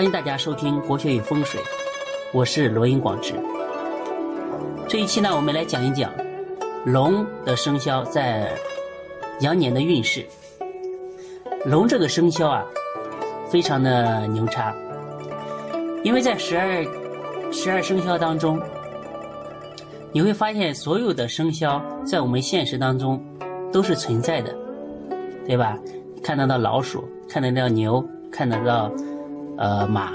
欢迎大家收听《国学与风水》，我是罗英广志。这一期呢，我们来讲一讲龙的生肖在羊年的运势。龙这个生肖啊，非常的牛叉，因为在十二十二生肖当中，你会发现所有的生肖在我们现实当中都是存在的，对吧？看得到老鼠，看得到牛，看得到呃马，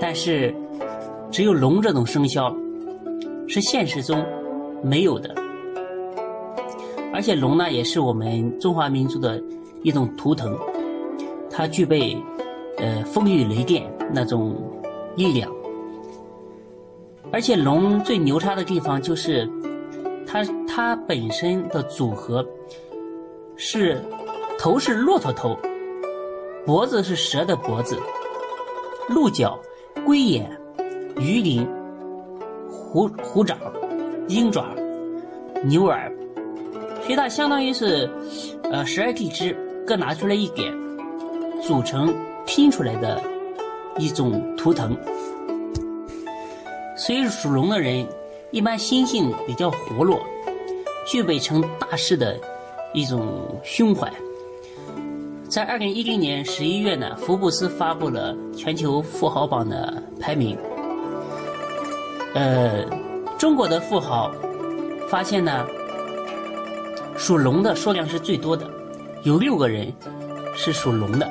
但是只有龙这种生肖是现实中没有的，而且龙呢也是我们中华民族的一种图腾，它具备呃风雨雷电那种力量，而且龙最牛叉的地方就是它它本身的组合是。头是骆驼头，脖子是蛇的脖子，鹿角、龟眼、鱼鳞、虎虎爪、鹰爪、牛耳，所以它相当于是，呃，十二地支各拿出来一点，组成拼出来的一种图腾。所以属龙的人一般心性比较活络，具备成大事的一种胸怀。在二零一零年十一月呢，福布斯发布了全球富豪榜的排名。呃，中国的富豪发现呢，属龙的数量是最多的，有六个人是属龙的。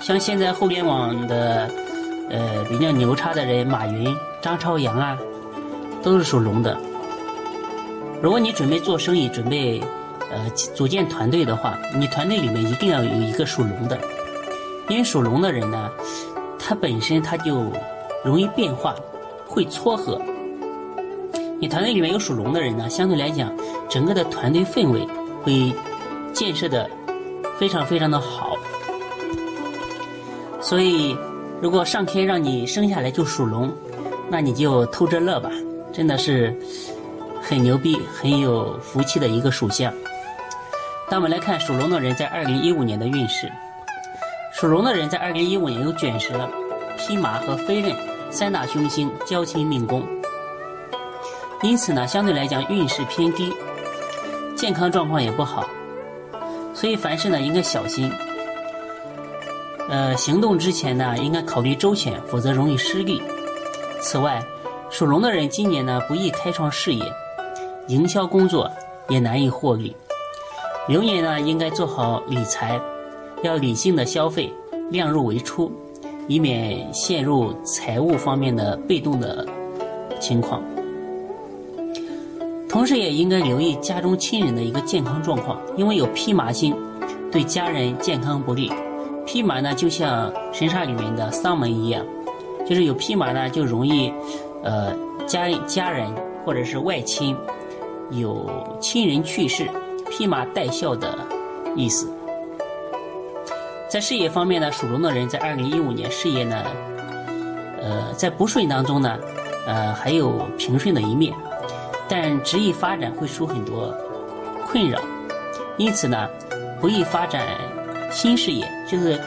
像现在互联网的呃比较牛叉的人，马云、张朝阳啊，都是属龙的。如果你准备做生意，准备。呃，组建团队的话，你团队里面一定要有一个属龙的，因为属龙的人呢，他本身他就容易变化，会撮合。你团队里面有属龙的人呢，相对来讲，整个的团队氛围会建设的非常非常的好。所以，如果上天让你生下来就属龙，那你就偷着乐吧，真的是很牛逼、很有福气的一个属相。那我们来看属龙的人在二零一五年的运势。属龙的人在二零一五年有卷舌、披马和飞刃三大凶星交亲命宫，因此呢，相对来讲运势偏低，健康状况也不好，所以凡事呢应该小心。呃，行动之前呢应该考虑周全，否则容易失利。此外，属龙的人今年呢不易开创事业，营销工作也难以获利。流年呢，应该做好理财，要理性的消费，量入为出，以免陷入财务方面的被动的情况。同时，也应该留意家中亲人的一个健康状况，因为有披麻星，对家人健康不利。披麻呢，就像神煞里面的丧门一样，就是有披麻呢，就容易，呃，家家人或者是外亲有亲人去世。披麻戴孝的意思，在事业方面呢，属龙的人在二零一五年事业呢，呃，在不顺当中呢，呃，还有平顺的一面，但职业发展会出很多困扰，因此呢，不易发展新事业，就是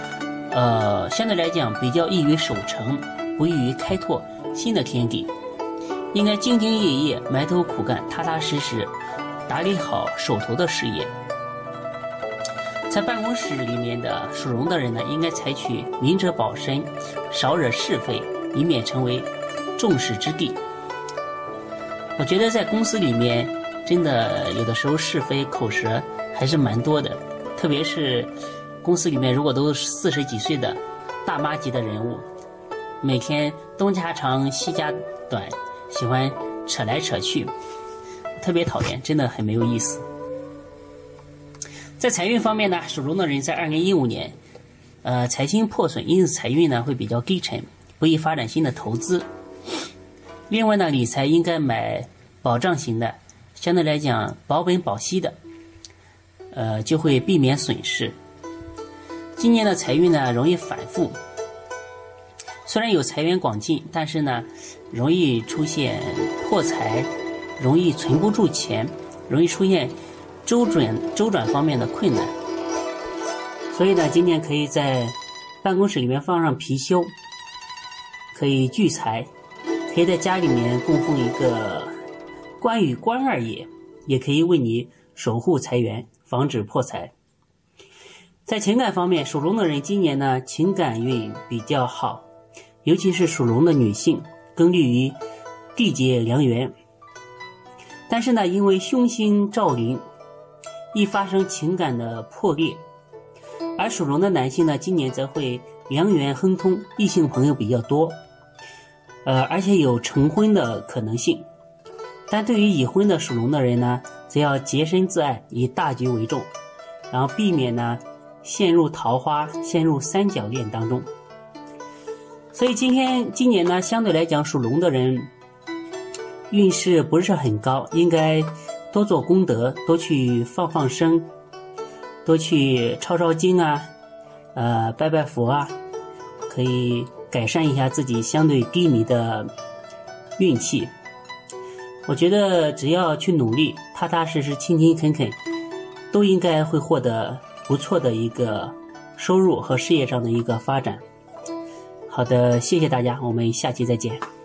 呃，相对来讲比较易于守成，不易于开拓新的天地，应该兢兢业业，埋头苦干，踏踏实实。打理好手头的事业，在办公室里面的属龙的人呢，应该采取明哲保身，少惹是非，以免成为众矢之的。我觉得在公司里面，真的有的时候是非口舌还是蛮多的，特别是公司里面如果都四十几岁的大妈级的人物，每天东家长西家短，喜欢扯来扯去。特别讨厌，真的很没有意思。在财运方面呢，属龙的人在二零一五年，呃，财星破损，因此财运呢会比较低沉，不宜发展新的投资。另外呢，理财应该买保障型的，相对来讲保本保息的，呃，就会避免损失。今年的财运呢容易反复，虽然有财源广进，但是呢，容易出现破财。容易存不住钱，容易出现周转周转方面的困难，所以呢，今天可以在办公室里面放上貔貅，可以聚财，可以在家里面供奉一个关羽关二爷，也可以为你守护财源，防止破财。在情感方面，属龙的人今年呢情感运比较好，尤其是属龙的女性，更利于缔结良缘。但是呢，因为凶星照临，易发生情感的破裂。而属龙的男性呢，今年则会良缘亨通，异性朋友比较多，呃，而且有成婚的可能性。但对于已婚的属龙的人呢，则要洁身自爱，以大局为重，然后避免呢。陷入桃花，陷入三角恋当中。所以今天今年呢，相对来讲，属龙的人运势不是很高，应该多做功德，多去放放生，多去抄抄经啊，呃，拜拜佛啊，可以改善一下自己相对低迷的运气。我觉得只要去努力，踏踏实实，勤勤恳恳，都应该会获得。不错的一个收入和事业上的一个发展。好的，谢谢大家，我们下期再见。